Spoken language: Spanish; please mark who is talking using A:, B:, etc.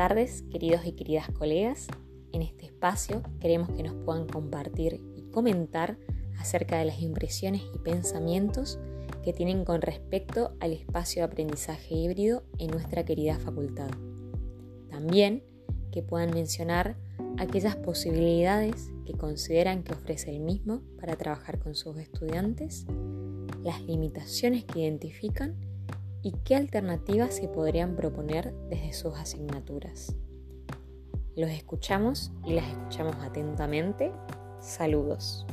A: tardes, queridos y queridas colegas. En este espacio queremos que nos puedan compartir y comentar acerca de las impresiones y pensamientos que tienen con respecto al espacio de aprendizaje híbrido en nuestra querida facultad. También que puedan mencionar aquellas posibilidades que consideran que ofrece el mismo para trabajar con sus estudiantes, las limitaciones que identifican y qué alternativas se podrían proponer desde sus asignaturas. Los escuchamos y las escuchamos atentamente. Saludos.